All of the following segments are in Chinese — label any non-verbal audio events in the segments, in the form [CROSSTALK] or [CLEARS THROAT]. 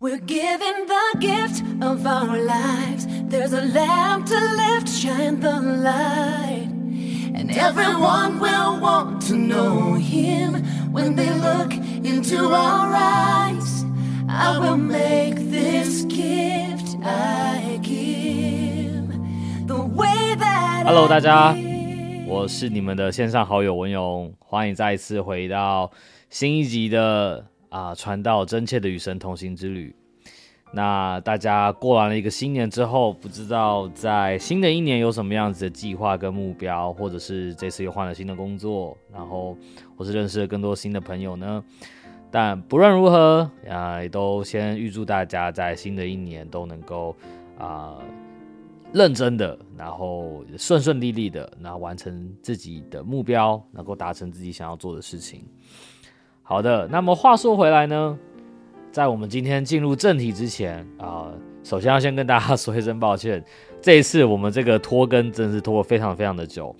We're given the gift of our lives. There's a lamp to lift, shine the light. And everyone will want to know him when they look into our eyes. I will make this gift I give the way that Hello， I 大家 give. 我是你们的线上好友文勇，欢迎再一次回到新一集的 啊传道真切的与神同行之旅。那大家过完了一个新年之后，不知道在新的一年有什么样子的计划跟目标，或者是这次又换了新的工作，然后或是认识了更多新的朋友呢？但不论如何啊，也都先预祝大家在新的一年都能够啊、认真的，然后顺顺利利的，然后完成自己的目标，能够达成自己想要做的事情。好的，那么话说回来呢，在我们今天进入正题之前啊、首先要先跟大家说一声抱歉，[LAUGHS] 这一次我们这个拖更真是拖了非常非常的久。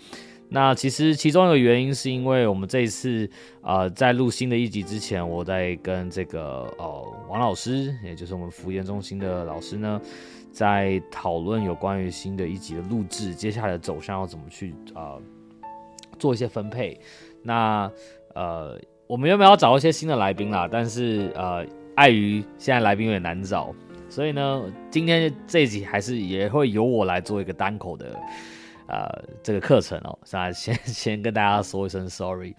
那其实其中一个原因是因为我们这一次呃在录新的一集之前，我在跟这个呃王老师，也就是我们福研中心的老师呢，在讨论有关于新的一集的录制，接下来的走向要怎么去呃做一些分配。那呃，我们原本要找一些新的来宾啦，但是呃，碍于现在来宾有点难找，所以呢，今天这一集还是也会由我来做一个单口的呃这个课程哦。那先 [LAUGHS] 先跟大家说一声 sorry。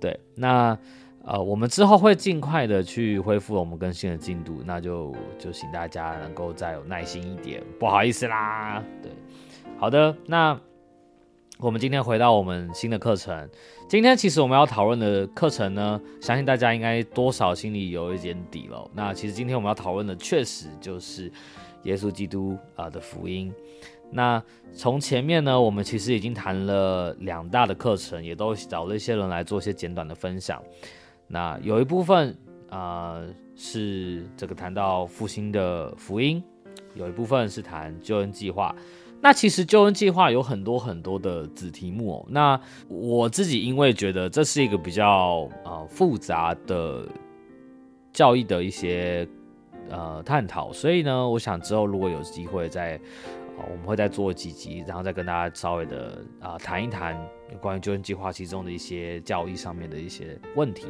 对，那呃，我们之后会尽快的去恢复我们更新的进度，那就就请大家能够再有耐心一点，不好意思啦。对，好的，那我们今天回到我们新的课程，今天其实我们要讨论的课程呢，相信大家应该多少心里有一点底了。那其实今天我们要讨论的，确实就是耶稣基督啊、的福音。那从前面呢，我们其实已经谈了两大的课程，也都找了一些人来做一些简短的分享。那有一部分啊、是这个谈到复兴的福音，有一部分是谈救恩计划。那其实救恩计划有很多很多的子题目哦。那我自己因为觉得这是一个比较呃复杂的教义的一些呃探讨，所以呢，我想之后如果有机会再我们会再做几集，然后再跟大家稍微的啊、谈一谈关于救恩计划其中的一些教义上面的一些问题。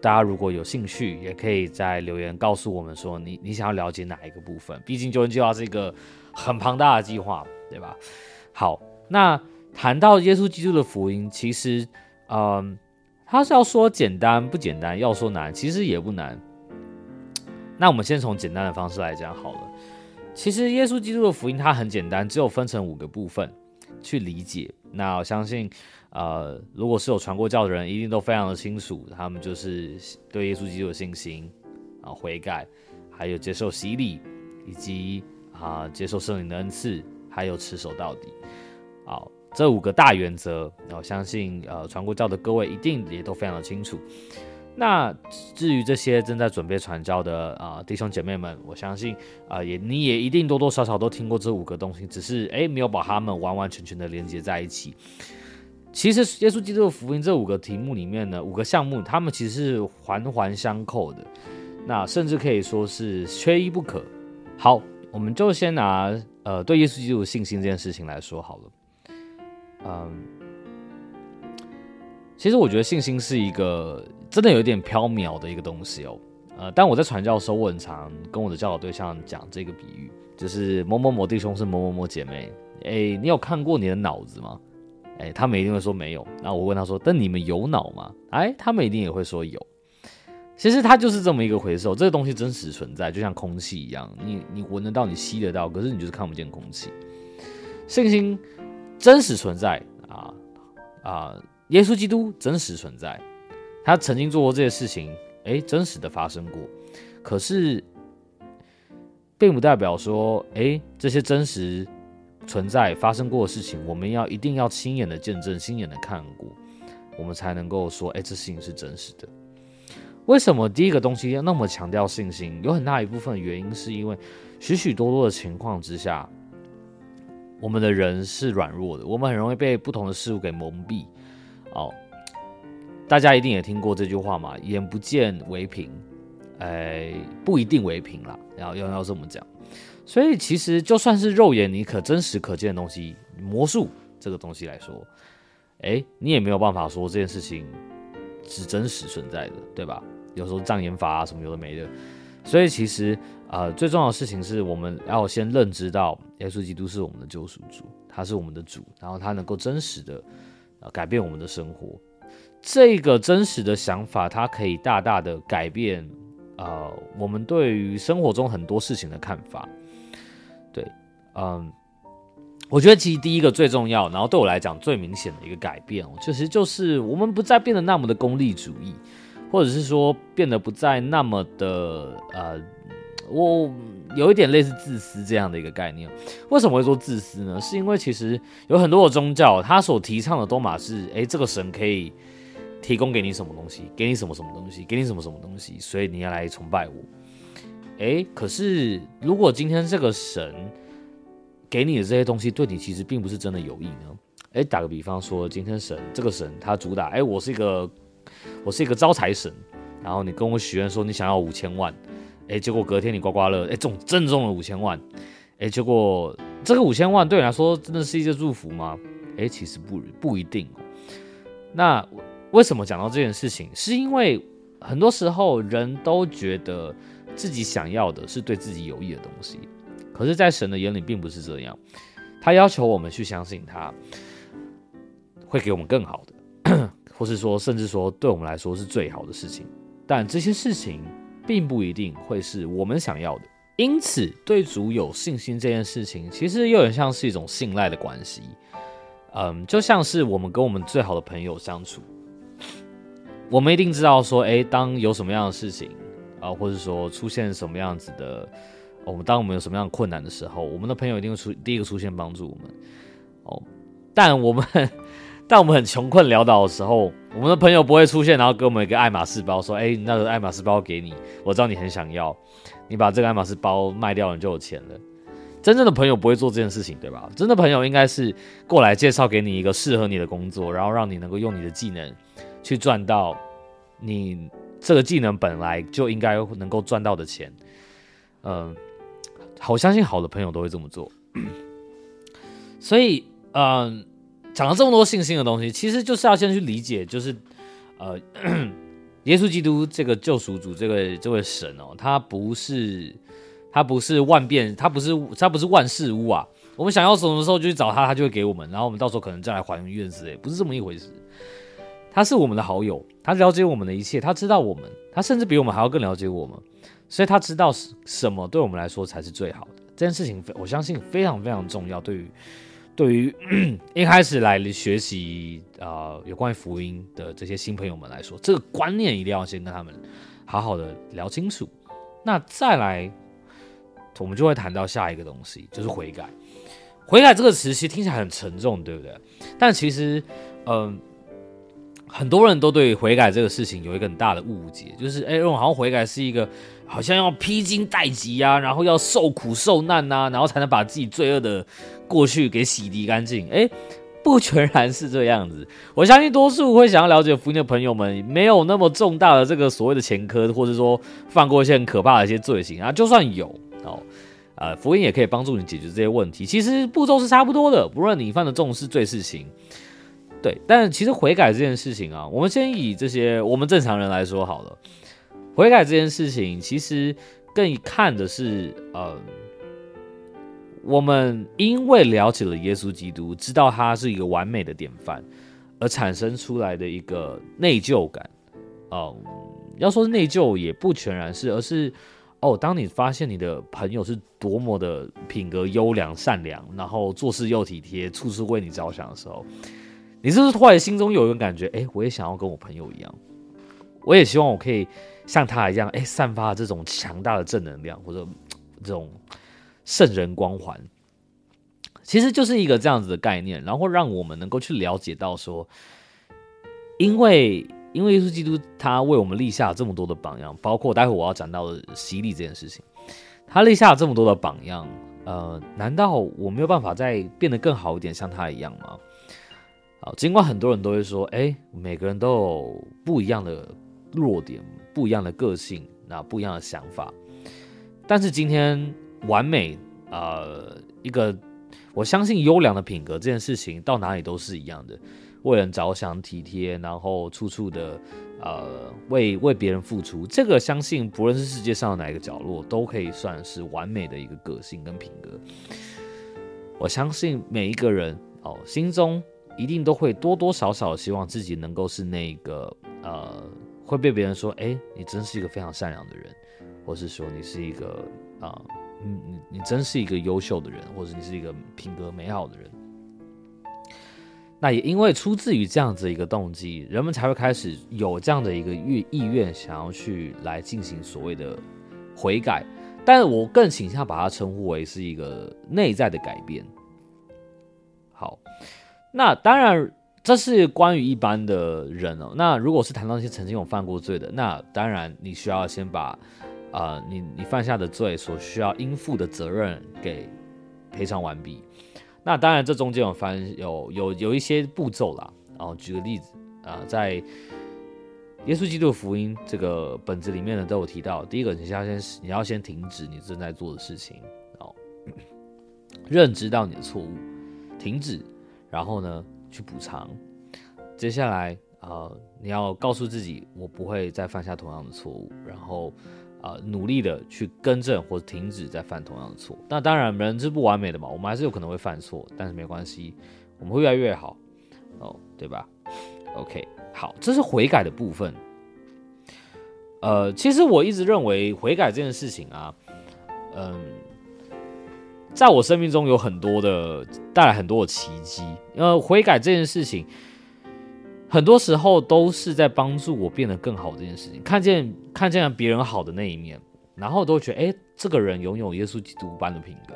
大家如果有兴趣，也可以在留言告诉我们说你你想要了解哪一个部分。毕竟救恩计划是一个很庞大的计划，对吧？好，那谈到耶稣基督的福音，其实，嗯，他是要说简单不简单，要说难，其实也不难。那我们先从简单的方式来讲好了。其实耶稣基督的福音它很简单，只有分成五个部分去理解。那我相信，呃，如果是有传过教的人，一定都非常的清楚，他们就是对耶稣基督的信心啊、悔改，还有接受洗礼，以及啊、接受圣灵的恩赐，还有持守到底。好，这五个大原则，我相信呃传过教的各位一定也都非常的清楚。那至于这些正在准备传教的啊、弟兄姐妹们，我相信啊、也你也一定多多少少都听过这五个东西，只是诶没有把它们完完全全的连接在一起。其实耶稣基督的福音这五个题目里面呢，五个项目，他们其实是环环相扣的，那甚至可以说是缺一不可。好，我们就先拿呃对耶稣基督信心这件事情来说好了。嗯，其实我觉得信心是一个真的有一点缥缈的一个东西哦。呃，但我在传教的时候，我很常跟我的教导对象讲这个比喻，就是某某某弟兄是某某某姐妹。哎，你有看过你的脑子吗？哎，他们一定会说没有。那我问他说：“但你们有脑吗？”哎，他们一定也会说有。其实它就是这么一个回收，这个东西真实存在，就像空气一样，你你闻得到，你吸得到，可是你就是看不见空气。信心真实存在啊啊！耶稣基督真实存在，他曾经做过这些事情，诶，真实的发生过。可是，并不代表说，诶，这些真实存在发生过的事情，我们要一定要亲眼的见证、亲眼的看过，我们才能够说，诶，这事情是真实的。为什么第一个东西要那么强调信心？有很大一部分原因是因为许许多多的情况之下，我们的人是软弱的，我们很容易被不同的事物给蒙蔽。哦，大家一定也听过这句话嘛，“眼不见为凭”，哎，不一定为凭啦，要要要这么讲。所以其实就算是肉眼你可真实可见的东西，魔术这个东西来说，哎，你也没有办法说这件事情是真实存在的，对吧？有时候障眼法啊什么有的没的。所以其实啊，最重要的事情是我们要先认知到耶稣基督是我们的救赎主，他是我们的主，然后他能够真实的啊改变我们的生活。这个真实的想法，它可以大大的改变啊我们对于生活中很多事情的看法。对，嗯，我觉得其实第一个最重要，然后对我来讲最明显的一个改变，其实就是我们不再变得那么的功利主义，或者是说变得不再那么的呃，我有一点类似自私这样的一个概念。为什么会说自私呢？是因为其实有很多的宗教，它所提倡的都马是，哎，这个神可以提供给你什么东西，给你什么什么东西，给你什么什么东西，所以你要来崇拜我。哎，可是如果今天这个神给你的这些东西对你其实并不是真的有益呢？哎，打个比方说，今天神这个神他主打，哎，我是一个我是一个招财神，然后你跟我许愿说你想要五千万，哎，结果隔天你刮刮乐，哎中正中了五千万，哎，结果这个五千万对你来说真的是一个祝福吗？哎，其实不不一定。那为什么讲到这件事情？是因为很多时候人都觉得。自己想要的是对自己有益的东西，可是，在神的眼里并不是这样。他要求我们去相信他会给我们更好的，或是说，甚至说，对我们来说是最好的事情。但这些事情并不一定会是我们想要的。因此，对主有信心这件事情，其实又很像是一种信赖的关系。嗯，就像是我们跟我们最好的朋友相处，我们一定知道说，诶，当有什么样的事情。啊，或者说出现什么样子的，我们当我们有什么样困难的时候，我们的朋友一定会出第一个出现帮助我们。哦，但我们但我们很穷困潦倒的时候，我们的朋友不会出现，然后给我们一个爱马仕包，说：“哎，那个爱马仕包给你，我知道你很想要，你把这个爱马仕包卖掉，你就有钱了。”真正的朋友不会做这件事情，对吧？真的朋友应该是过来介绍给你一个适合你的工作，然后让你能够用你的技能去赚到你。这个技能本来就应该能够赚到的钱，嗯，好相信好的朋友都会这么做。所以，嗯，讲了这么多信心的东西，其实就是要先去理解，就是呃，[COUGHS] 耶稣基督这个救赎主，这个这位神哦，他不是他不是万变，他不是他不是万事屋啊。我们想要什么时候就去找他，他就会给我们，然后我们到时候可能再来还愿之类，不是这么一回事。他是我们的好友，他了解我们的一切，他知道我们，他甚至比我们还要更了解我们，所以他知道什什么对我们来说才是最好的。这件事情，我相信非常非常重要。对于对于 [CLEARS THROAT] 一开始来学习啊有关于福音的这些新朋友们来说，这个观念一定要先跟他们好好的聊清楚。那再来，我们就会谈到下一个东西，就是悔改。悔改这个词其实听起来很沉重，对不对？但其实，嗯。很多人都对悔改这个事情有一个很大的误解，就是哎，认为好像悔改是一个好像要披荆戴棘啊，然后要受苦受难呐，然后才能把自己罪恶的过去给洗涤干净。哎，不全然是这样子。我相信多数会想要了解福音的朋友们，没有那么重大的这个所谓的前科，或者说犯过一些很可怕的一些罪行啊。就算有哦，呃，福音也可以帮助你解决这些问题。其实步骤是差不多的，不论你犯的重是罪事情。对，但其实悔改这件事情啊，我们先以这些我们正常人来说好了。悔改这件事情，其实更看的是，呃，我们因为了解了耶稣基督，知道他是一个完美的典范，而产生出来的一个内疚感。哦，要说是内疚，也不全然是，而是哦，当你发现你的朋友是多么的品格优良、善良，然后做事又体贴，处处为你着想的时候。你是不是突然心中有一个感觉？哎，我也想要跟我朋友一样，我也希望我可以像他一样，哎，散发这种强大的正能量或者这种圣人光环。其实就是一个这样子的概念，然后让我们能够去了解到说，因为因为耶稣基督他为我们立下这么多的榜样，包括待会我要讲到的洗礼这件事情，他立下了这么多的榜样，呃，难道我没有办法再变得更好一点，像他一样吗？尽管很多人都会说，哎，每个人都有不一样的弱点，不一样的个性，那不一样的想法。但是今天完美，呃，一个我相信优良的品格这件事情到哪里都是一样的，为人着想、体贴，然后处处的呃为为别人付出，这个相信不论是世界上的哪一个角落，都可以算是完美的一个个性跟品格。我相信每一个人哦，心中一定都会多多少少希望自己能够是那个呃会被别人说，哎，你真是一个非常善良的人。或是说你是一个啊，你你你真是一个优秀的人，或者你是一个品格美好的人。那也因为出自于这样子一个动机，人们才会开始有这样的一个意意愿，想要去来进行所谓的悔改。但我更倾向把它称呼为是一个内在的改变。好，那当然这是关于一般的人哦。那如果是谈到那些曾经有犯过罪的，那当然你需要先把。啊，你你犯下的罪所需要应负的责任给赔偿完毕。那当然，这中间有翻有有有一些步骤啦。哦，举个例子啊，在耶稣基督福音这个本子里面呢，都有提到。第一个，你要先你要先停止你正在做的事情，哦，[COUGHS] 认知到你的错误，停止，然后呢去补偿。接下来啊，你要告诉自己，我不会再犯下同样的错误，然后。啊，努力的去更正或者停止再犯同样的错。那当然，人是不完美的嘛，我们还是有可能会犯错，但是没关系，我们会越来越好，哦，对吧？OK，好，这是悔改的部分。呃，其实我一直认为悔改这件事情啊，嗯，在我生命中有很多的带来很多的奇迹。呃，悔改这件事情。很多时候都是在帮助我变得更好这件事情，看见看见了别人好的那一面，然后都觉得，哎，这个人拥有耶稣基督般的品格，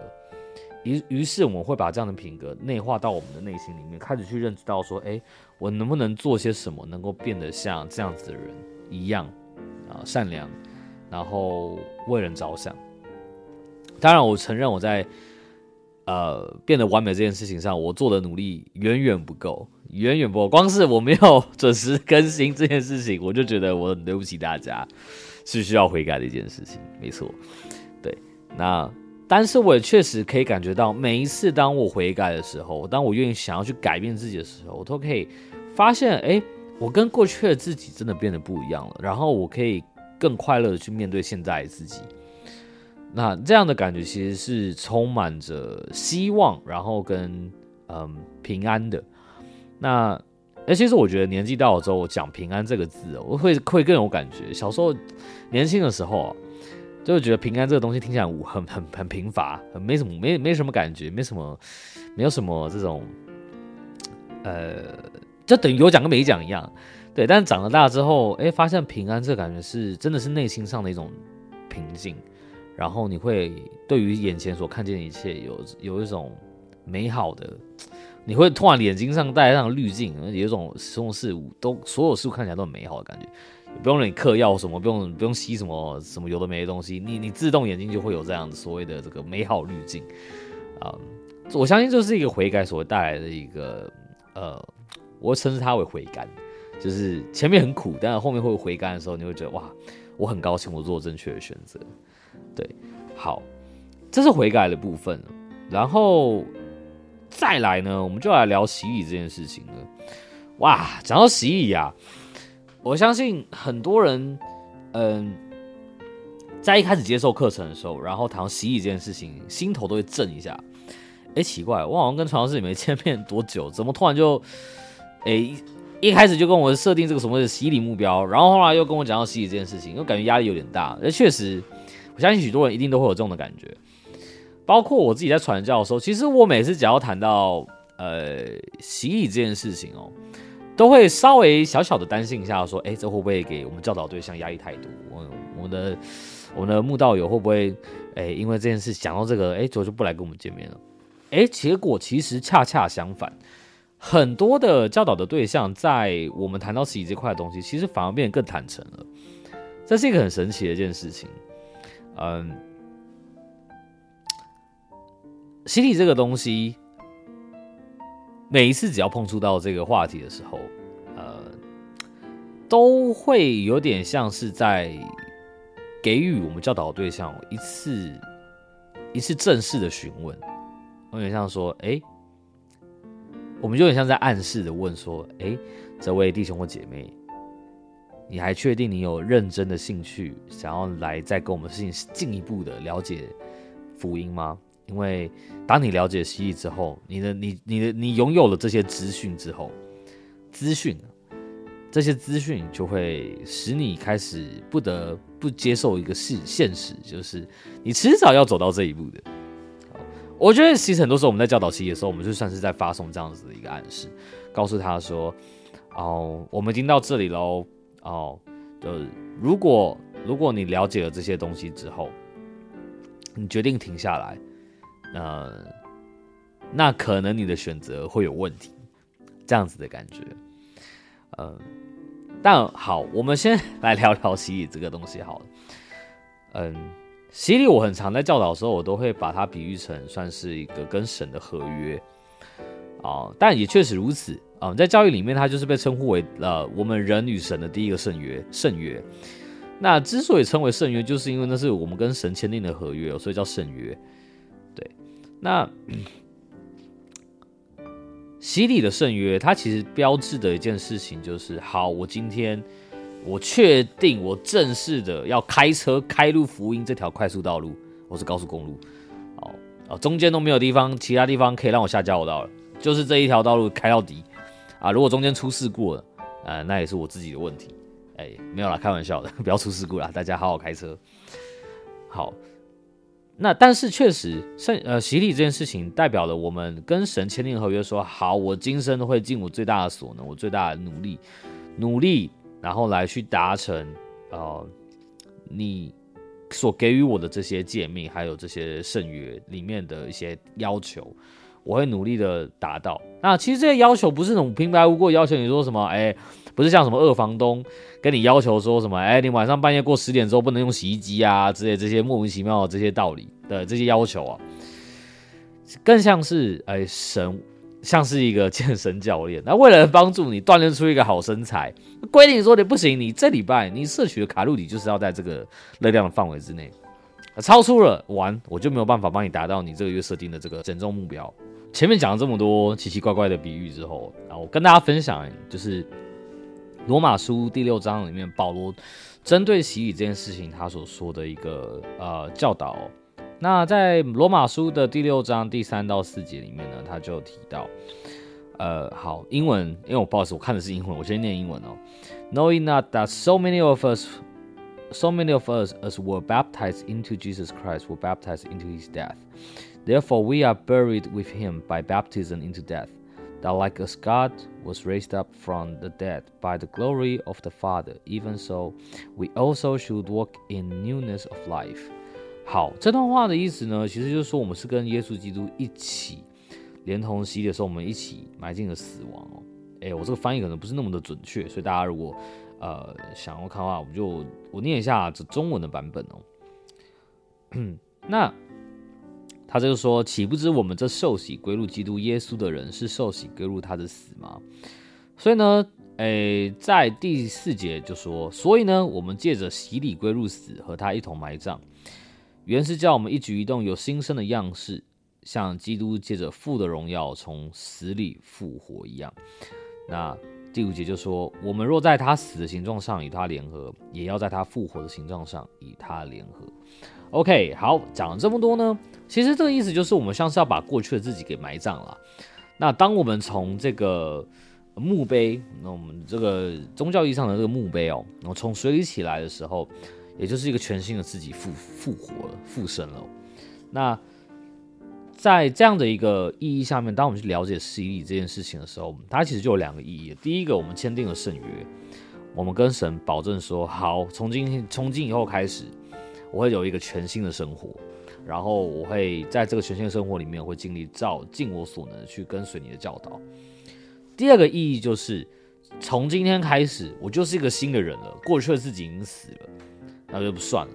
于于是我们会把这样的品格内化到我们的内心里面，开始去认知到说，哎，我能不能做些什么，能够变得像这样子的人一样啊，善良，然后为人着想。当然，我承认我在呃变得完美这件事情上，我做的努力远远不够。远远不够光是我没有准时更新这件事情，我就觉得我很对不起大家，是需要悔改的一件事情。没错，对。那但是我也确实可以感觉到，每一次当我悔改的时候，当我愿意想要去改变自己的时候，我都可以发现，哎，我跟过去的自己真的变得不一样了。然后我可以更快乐的去面对现在的自己。那这样的感觉其实是充满着希望，然后跟嗯平安的。那，哎，其实我觉得年纪到了之后，我讲平安这个字，我会会更有感觉。小时候年轻的时候啊，就觉得平安这个东西听起来很很很贫乏，很没什么没没什么感觉，没什么没有什么这种，呃，就等于有讲跟没讲一样。对，但长了大之后，哎，发现平安这感觉是真的是内心上的一种平静，然后你会对于眼前所看见的一切有有一种美好的。你会突然眼睛上带上滤镜，有一种所有事物都所有事物看起来都很美好的感觉，不用你嗑药什么，不用不用吸什么什么有的没的东西，你你自动眼睛就会有这样子所谓的这个美好滤镜啊！我相信这是一个悔改所带来的一个呃，我称之它为悔甘，就是前面很苦，但是后面会回甘的时候，你会觉得哇，我很高兴我做正确的选择。对，好，这是悔改的部分，然后。再来呢，我们就来聊洗礼这件事情了。哇，讲到洗礼啊，我相信很多人，嗯，在一开始接受课程的时候，然后谈到洗礼这件事情，心头都会震一下。哎，奇怪，我好像跟传教士也没见面多久，怎么突然就，哎，一开始就跟我设定这个什么的洗礼目标，然后后来又跟我讲到洗礼这件事情，又感觉压力有点大。那确实，我相信许多人一定都会有这种的感觉。包括我自己在传教的时候，其实我每次只要谈到呃洗礼这件事情哦，都会稍微小小的担心一下，说，哎，这会不会给我们教导对象压力太多？我我的我的慕道友会不会，哎，因为这件事想到这个，哎，就就不来跟我们见面了？哎，结果其实恰恰相反，很多的教导的对象在我们谈到洗礼这块的东西，其实反而变得更坦诚了。这是一个很神奇的一件事情，嗯。洗礼这个东西，每一次只要碰触到这个话题的时候，呃，都会有点像是在给予我们教导对象一次一次正式的询问，有点像说，哎，我们有点像在暗示的问说，哎，这位弟兄或姐妹，你还确定你有认真的兴趣，想要来再跟我们事情进一步的了解福音吗？因为当你了解蜥蜴之后，你的你你的你拥有了这些资讯之后，资讯。这些资讯就会使你开始不得不接受一个事现实，就是你迟早要走到这一步的。我觉得其实很多时候我们在教导蜥蜴的时候，我们就算是在发送这样子的一个暗示，告诉他说：“哦，我们已经到这里喽。哦，就，如果如果你了解了这些东西之后，你决定停下来，呃，那可能你的选择会有问题。这样子的感觉，呃。”但好，我们先来聊聊洗礼这个东西好了。嗯，洗礼我很常在教导的时候，我都会把它比喻成算是一个跟神的合约啊。但也确实如此啊，在教育里面，它就是被称呼为呃我们人与神的第一个圣约。圣约。那之所以称为圣约，就是因为那是我们跟神签订的合约，所以叫圣约。对，那。洗礼的圣约，它其实标志的一件事情就是：好，我今天我确定我正式的要开车开入福音这条快速道路，我是高速公路，哦哦，中间都没有地方，其他地方可以让我下交流道了，就是这一条道路开到底啊！如果中间出事故了，呃，那也是我自己的问题，哎，没有啦，开玩笑的，[LAUGHS] 不要出事故啦，大家好好开车，好。那但是确实圣呃洗礼这件事情代表了我们跟神签订合约，说好我今生会尽我最大的所能，我最大的努力努力，然后来去达成呃你所给予我的这些诫命，还有这些圣约里面的一些要求，我会努力的达到。那其实这些要求不是那种平白无故要求，你说什么哎？不是像什么二房东跟你要求说什么，哎，你晚上半夜过十点之后不能用洗衣机啊之类这些莫名其妙的这些道理的这些要求啊，更像是哎神像是一个健身教练，那为了帮助你锻炼出一个好身材，规定说你不行，你这礼拜你摄取的卡路里就是要在这个热量的范围之内，超出了完我就没有办法帮你达到你这个月设定的这个减重目标。前面讲了这么多奇奇怪怪的比喻之后，然后我跟大家分享就是。罗马书第六章里面，保罗针对洗礼这件事情，他所说的一个呃教导。那在罗马书的第六章第三到四节里面呢，他就提到，呃，好，英文，因为我不好意思，我看的是英文，我先念英文哦。Knowing that so many of us, so many of us as were baptized into Jesus Christ were baptized into His death, therefore we are buried with Him by baptism into death. That like as God was raised up from the dead by the glory of the Father, even so we also should walk in newness of life. 好，这段话的意思呢，其实就是说我们是跟耶稣基督一起，连同洗礼的时候，我们一起埋进了死亡哦。哎，我这个翻译可能不是那么的准确，所以大家如果 呃想要看的话，我们就我念一下这中文的版本哦。[CLEARS THROAT] 那他就说：“岂不知我们这受洗归入基督耶稣的人，是受洗归入他的死吗？”所以呢，诶，在第四节就说：“所以呢，我们借着洗礼归入死，和他一同埋葬，原是叫我们一举一动有新生的样式，像基督借着父的荣耀从死里复活一样。”那第五节就说：“我们若在他死的形状上与他联合，也要在他复活的形状上与他联合。” OK，好，讲了这么多呢，其实这个意思就是我们像是要把过去的自己给埋葬了。那当我们从这个墓碑，那我们这个宗教意义上的这个墓碑哦，然后从水里起来的时候，也就是一个全新的自己复复活了、复生了。那在这样的一个意义下面，当我们去了解洗礼这件事情的时候，它其实就有两个意义。第一个，我们签订了圣约，我们跟神保证说，好，从今天从今以后开始。我会有一个全新的生活，然后我会在这个全新的生活里面，会尽力照尽我所能去跟随你的教导。第二个意义就是，从今天开始，我就是一个新的人了。过去的自己已经死了，那就不算了。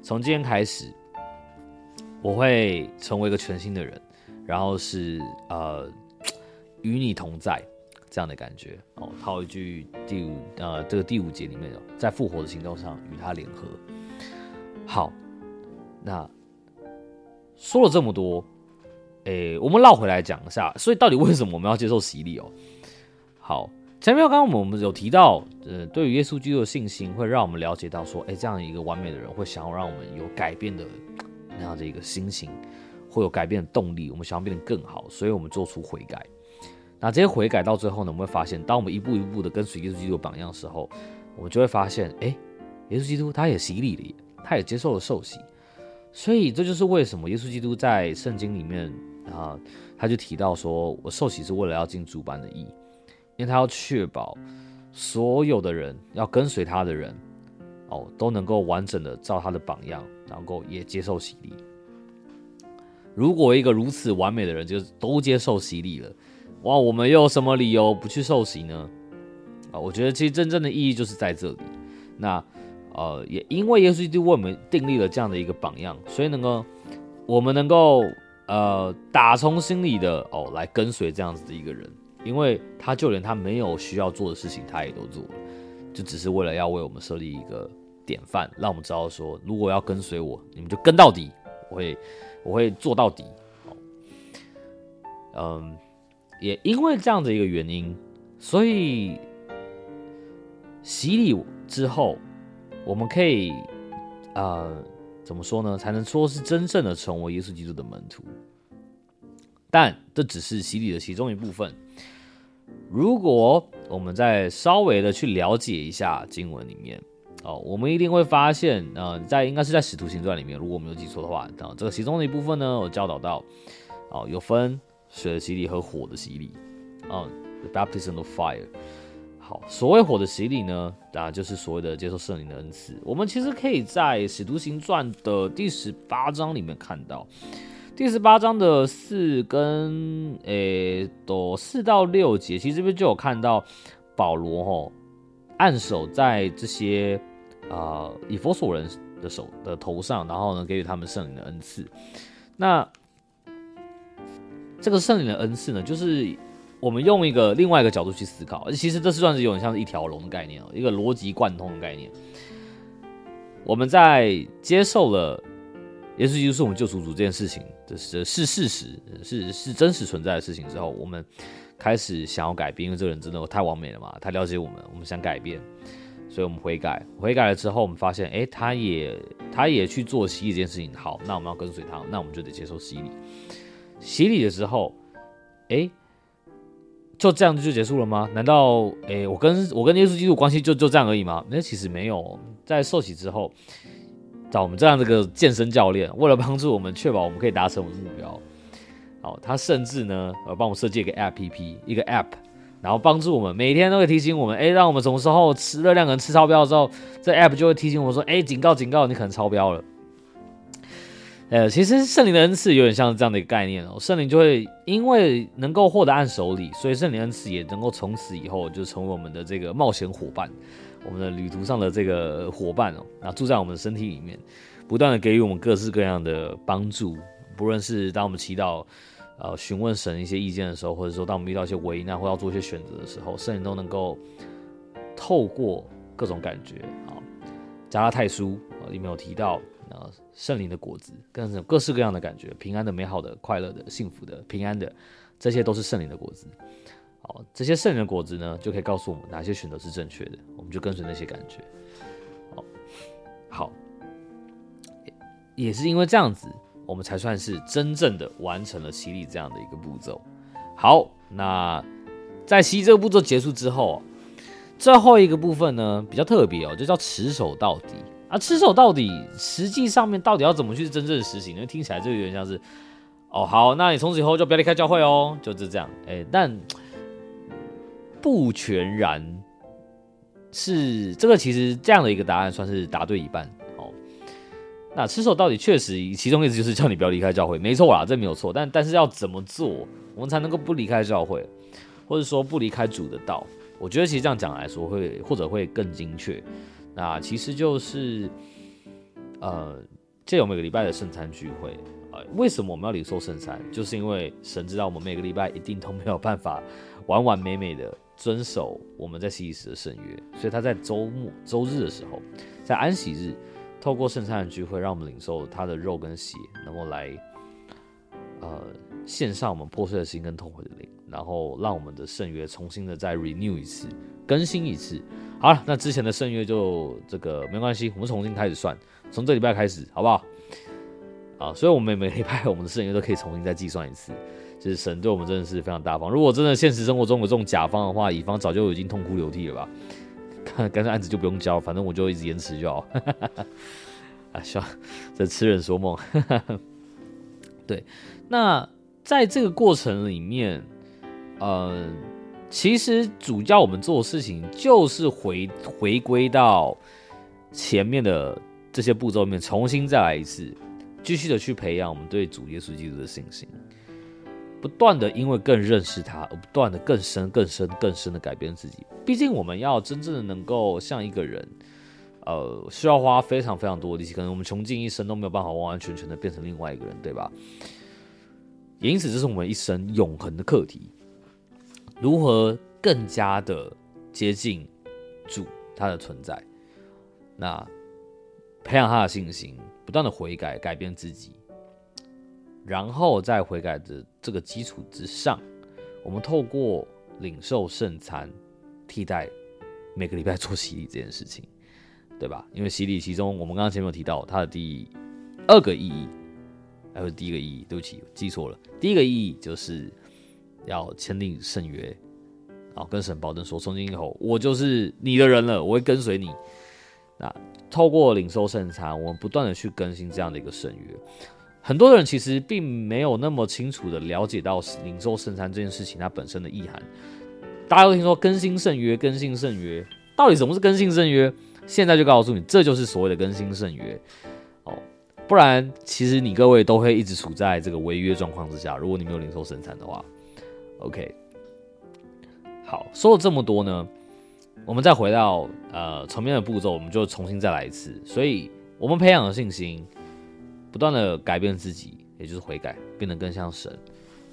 从今天开始，我会成为一个全新的人，然后是呃 [TSK] 与你同在这样的感觉。哦，套一句第五呃这个第五节里面的，在复活的行动上与他联合。好，那说了这么多，诶，我们绕回来讲一下，所以到底为什么我们要接受洗礼哦？好，前面刚刚我们有提到，呃，对于耶稣基督的信心，会让我们了解到说，诶，这样一个完美的人会想要让我们有改变的那样的一个心情，会有改变的动力，我们想要变得更好，所以我们做出悔改。那这些悔改到最后呢，我们会发现，当我们一步一步的跟随耶稣基督的榜样的时候，我们就会发现，哎，耶稣基督他也洗礼了。他也接受了受洗，所以这就是为什么耶稣基督在圣经里面啊，他就提到说，我受洗是为了要进主班的义，因为他要确保所有的人要跟随他的人哦，都能够完整的照他的榜样，然后也接受洗礼。如果一个如此完美的人就是都接受洗礼了，哇，我们又有什么理由不去受洗呢？啊，我觉得其实真正的意义就是在这里。那。呃，也因为耶稣基督为我们订立了这样的一个榜样，所以能够我们能够呃打从心里的哦来跟随这样子的一个人，因为他就连他没有需要做的事情，他也都做了，就只是为了要为我们设立一个典范，让我们知道说，如果要跟随我，你们就跟到底，我会我会做到底。嗯，也因为这样的一个原因，所以洗礼之后。我们可以，呃，怎么说呢？才能说是真正的成为耶稣基督的门徒？但这只是洗礼的其中一部分。如果我们再稍微的去了解一下经文里面，哦，我们一定会发现，呃，在应该是在使徒行传里面，如果没有记错的话，啊，这个其中的一部分呢，我教导到，哦，有分水的洗礼和火的洗礼，啊，the baptism of fire。好，所谓火的洗礼呢，啊，就是所谓的接受圣灵的恩赐。我们其实可以在《使徒行传》的第十八章里面看到，第十八章的四跟诶，都四到六节，其实这边就有看到保罗吼按手在这些啊以佛所人的手的头上，然后呢给予他们圣灵的恩赐。那这个圣灵的恩赐呢，就是。我们用一个另外一个角度去思考，其实这是算是有点像是一条龙的概念哦，一个逻辑贯通的概念。我们在接受了耶稣基督是我们救赎主这件事情，这是是事实，是是真实存在的事情之后，我们开始想要改变，因为这个人真的太完美了嘛，太了解我们，我们想改变，所以我们悔改，悔改了之后，我们发现，哎，他也他也去做洗礼这件事情，好，那我们要跟随他，那我们就得接受洗礼。洗礼的时候，哎。就这样就结束了吗？难道诶，我跟我跟耶稣基督关系就就这样而已吗？那其实没有，在受洗之后，找我们这样这个健身教练，为了帮助我们确保我们可以达成我们的目标，好，他甚至呢，呃，帮我设计一个 APP，一个 App，然后帮助我们每天都会提醒我们，哎，让我们什么时候吃热量可能吃超标的时候，这 App 就会提醒我们说，哎，警告警告，你可能超标了。呃，其实圣灵的恩赐有点像这样的一个概念哦，圣灵就会因为能够获得按手礼，所以圣灵恩赐也能够从此以后就成为我们的这个冒险伙伴，我们的旅途上的这个伙伴哦，那住在我们的身体里面，不断的给予我们各式各样的帮助，不论是当我们祈祷、呃询问神一些意见的时候，或者说当我们遇到一些危难或要做一些选择的时候，圣灵都能够透过各种感觉啊，加拉太书里面有提到。啊，圣灵的果子，各种各式各样的感觉，平安的、美好的、快乐的、幸福的、平安的，这些都是圣灵的果子。好，这些圣灵的果子呢，就可以告诉我们哪些选择是正确的，我们就跟随那些感觉。好，好，也是因为这样子，我们才算是真正的完成了洗礼这样的一个步骤。好，那在洗这个步骤结束之后，最后一个部分呢，比较特别哦，就叫持守到底。啊，持守到底，实际上面到底要怎么去真正实行？因为听起来就有点像是，哦，好，那你从此以后就不要离开教会哦，就是这样。哎，但不全然是这个，其实这样的一个答案算是答对一半。那吃手到底确实，其中意思就是叫你不要离开教会，没错啦，这没有错。但但是要怎么做，我们才能够不离开教会，或者说不离开主的道？我觉得其实这样讲来说，会或者会更精确。那其实就是，呃，借有每个礼拜的圣餐聚会，呃，为什么我们要领受圣餐？就是因为神知道我们每个礼拜一定都没有办法完完美美的遵守我们在西时的圣约，所以他在周末、周日的时候，在安息日，透过圣餐的聚会，让我们领受他的肉跟血，能够来呃献上我们破碎的心跟痛悔的灵，然后让我们的圣约重新的再 renew 一次，更新一次。好了，那之前的圣约就这个没关系，我们重新开始算，从这礼拜开始，好不好？啊，所以我们每礼拜我们的圣约都可以重新再计算一次。就是神对我们真的是非常大方。如果真的现实生活中有这种甲方的话，乙方早就已经痛哭流涕了吧？看，干脆案子就不用交，反正我就一直延迟就好。[LAUGHS] 啊，笑，这痴人说梦。对，那在这个过程里面，呃，其实主教我们做的事情就是回回归到前面的这些步骤里面，重新再来一次，继续的去培养我们对主耶稣基督的信心。不断的因为更认识他，而不断的更深、更深、更深的改变自己。毕竟我们要真正的能够像一个人，呃，需要花非常非常多的力气，可能我们穷尽一生都没有办法完完全全的变成另外一个人，对吧？因此，这是我们一生永恒的课题：如何更加的接近主他的存在，那培养他的信心，不断的悔改，改变自己。然后在悔改的这个基础之上，我们透过领受圣餐，替代每个礼拜做洗礼这件事情，对吧？[LAUGHS] 因为洗礼其中，我们刚刚前面有提到它的第二个意义，还有第一个意义，对不起，记错了。第一个意义就是要签订圣约，然后跟神保证说，从今以后我就是你的人了，我会跟随你。那透过领受圣餐，我们不断的去更新这样的一个圣约。很多人其实并没有那么清楚的了解到零售圣餐这件事情它本身的意涵。大家都听说更新圣约，更新圣约，到底什么是更新圣约？现在就告诉你，这就是所谓的更新圣约。哦，不然其实你各位都会一直处在这个违约状况之下。如果你没有零售生产的话，OK。好，说了这么多呢，我们再回到呃层面的步骤，我们就重新再来一次。所以我们培养的信心。不断的改变自己，也就是悔改，变得更像神。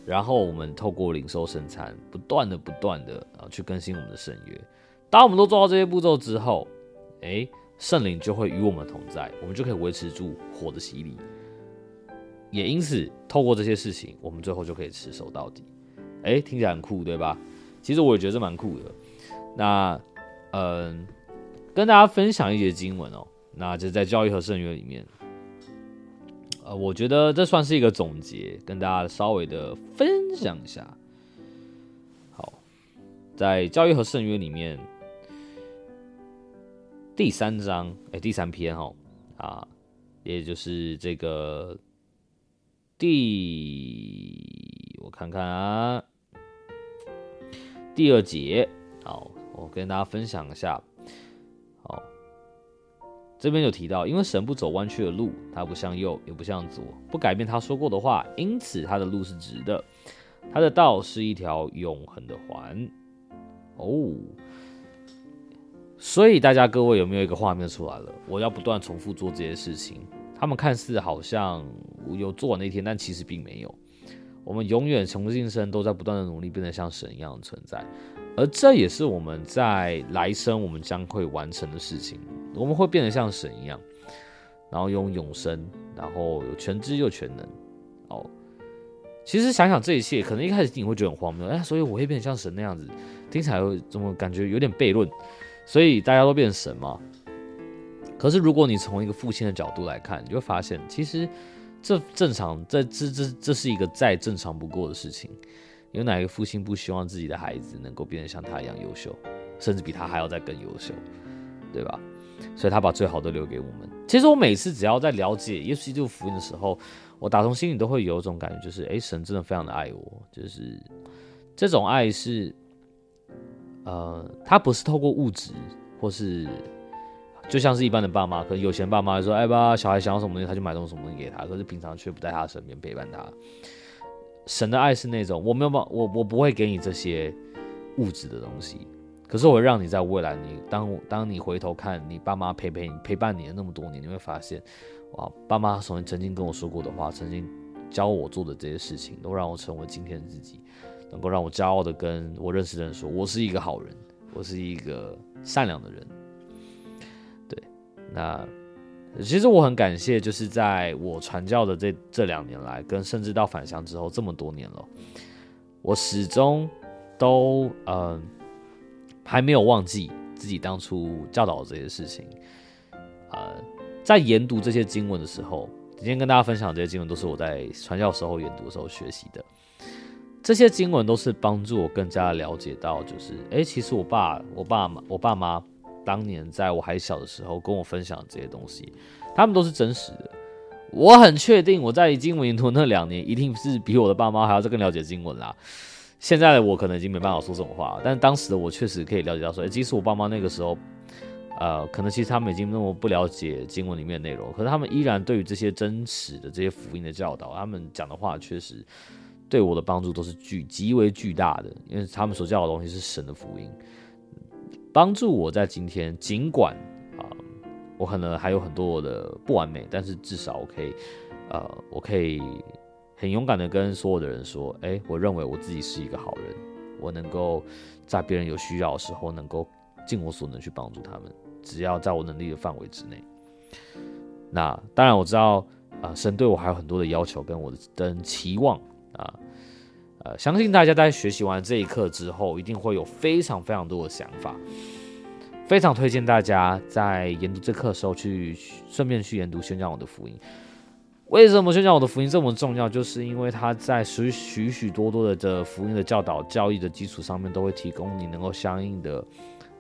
然后我们透过领受圣餐，不断的、不断的啊，去更新我们的圣约。当我们都做到这些步骤之后，哎，圣灵就会与我们同在，我们就可以维持住火的洗礼。也因此，透过这些事情，我们最后就可以持守到底。哎，听起来很酷，对吧？其实我也觉得蛮酷的。那，嗯，跟大家分享一节经文哦，那就在教育和圣约里面。呃，我觉得这算是一个总结，跟大家稍微的分享一下。好，在教育和圣约里面，第三章，哎，第三篇哈，啊，也就是这个第，我看看啊，第二节，好，我跟大家分享一下。这边有提到，因为神不走弯曲的路，他不向右，也不向左，不改变他说过的话，因此他的路是直的，他的道是一条永恒的环。哦，所以大家各位有没有一个画面出来了？我要不断重复做这些事情，他们看似好像有做完那天，但其实并没有。我们永远从今生都在不断的努力，变得像神一样的存在，而这也是我们在来生我们将会完成的事情。我们会变得像神一样，然后拥永生，然后有全知又全能。哦，其实想想这一切，可能一开始你会觉得很荒谬，哎，所以我会变得像神那样子，听起来会怎么感觉有点悖论？所以大家都变成神嘛？可是如果你从一个父亲的角度来看，你就会发现，其实这正常，这这这这是一个再正常不过的事情。有哪个父亲不希望自己的孩子能够变得像他一样优秀，甚至比他还要再更优秀，对吧？所以他把最好的留给我们。其实我每次只要在了解耶稣基督福音的时候，我打从心里都会有一种感觉，就是哎，神真的非常的爱我。就是这种爱是，呃，他不是透过物质，或是就像是一般的爸妈，可能有钱爸妈说，哎吧，小孩想要什么东西，他就买东西什么东西给他，可是平常却不在他身边陪伴他。神的爱是那种，我没有办，我我不会给你这些物质的东西。可是我让你在未来，你当当你回头看你爸妈陪陪你陪伴你的那么多年，你会发现，哇，爸妈曾曾经跟我说过的话，曾经教我做的这些事情，都让我成为今天的自己，能够让我骄傲的跟我认识的人说，我是一个好人，我是一个善良的人。对，那其实我很感谢，就是在我传教的这这两年来，跟甚至到返乡之后这么多年了，我始终都嗯还没有忘记自己当初教导的这些事情。呃，在研读这些经文的时候，今天跟大家分享这些经文，都是我在传教时候研读的时候学习的。这些经文都是帮助我更加了解到，就是哎，其实我爸、我爸妈、我爸妈当年在我还小的时候跟我分享这些东西，他们都是真实的。我很确定我在经文研读那两年，一定是比我的爸妈还要再更了解经文啦。现在的我可能已经没办法说这种话，但当时的我确实可以了解到，说哎，即使我爸妈那个时候。呃，可能其实他们已经那么不了解经文里面的内容，可是他们依然对于这些真实的这些福音的教导，他们讲的话确实对我的帮助都是巨极为巨大的，因为他们所教的东西是神的福音，帮助我在今天，尽管啊，我可能还有很多的不完美，但是至少我可以，呃，我可以很勇敢的跟所有的人说，哎，我认为我自己是一个好人，我能够在别人有需要的时候，能够尽我所能去帮助他们。只要在我能力的范围之内，那当然我知道啊，神对我还有很多的要求跟我的跟期望啊，相信大家在学习完这一课之后，一定会有非常非常多的想法，非常推荐大家在研读这课的时候去顺便去研读宣讲我的福音。为什么宣讲我的福音这么重要？就是因为他在许许许多多的这福音的教导教义的基础上面，都会提供你能够相应的。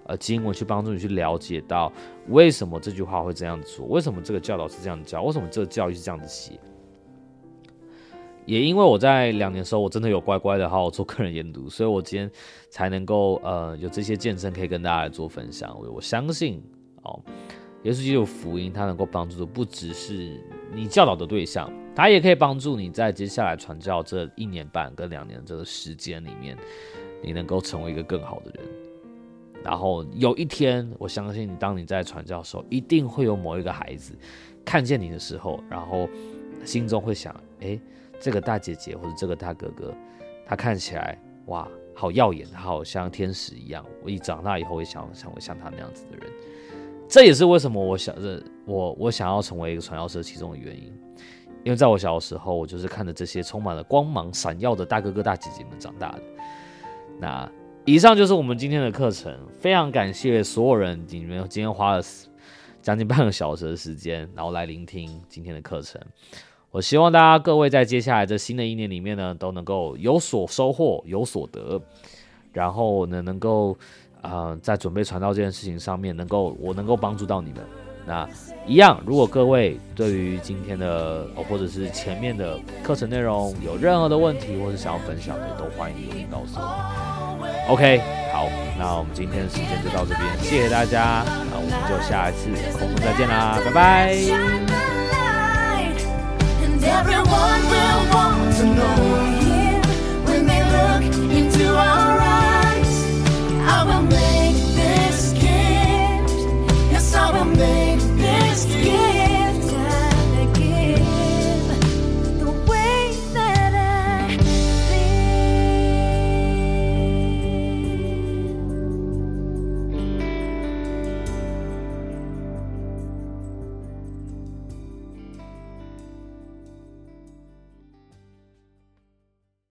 呃，经文去帮助你去了解到为什么这句话会这样子说，为什么这个教导是这样教，为什么这个教育是这样子写。也因为我在两年的时候，我真的有乖乖的好好做个人研读，所以我今天才能够呃有这些见证可以跟大家来做分享。我我相信哦，耶稣基督福音它能够帮助的不只是你教导的对象，它也可以帮助你在接下来传教这一年半跟两年这个时间里面，你能够成为一个更好的人。然后有一天，我相信当你在传教的时候，一定会有某一个孩子看见你的时候，然后心中会想：哎，这个大姐姐或者这个大哥哥，他看起来哇，好耀眼，好像天使一样。我一长大以后，会想成为像他那样子的人。这也是为什么我想着我我想要成为一个传教士其中的原因，因为在我小的时候，我就是看着这些充满了光芒闪耀的大哥哥大姐姐们长大的。那。以上就是我们今天的课程，非常感谢所有人，你们今天花了将近半个小时的时间，然后来聆听今天的课程。我希望大家各位在接下来这新的一年里面呢，都能够有所收获，有所得，然后呢，能够啊，在准备传道这件事情上面，能够我能够帮助到你们。那一样，如果各位对于今天的或者是前面的课程内容有任何的问题，或是想要分享的，都欢迎留言告诉我。OK，好，那我们今天的时间就到这边，谢谢大家，那我们就下一次空中再见啦，拜拜。and everyone will want to know you when they look into our eyes. I will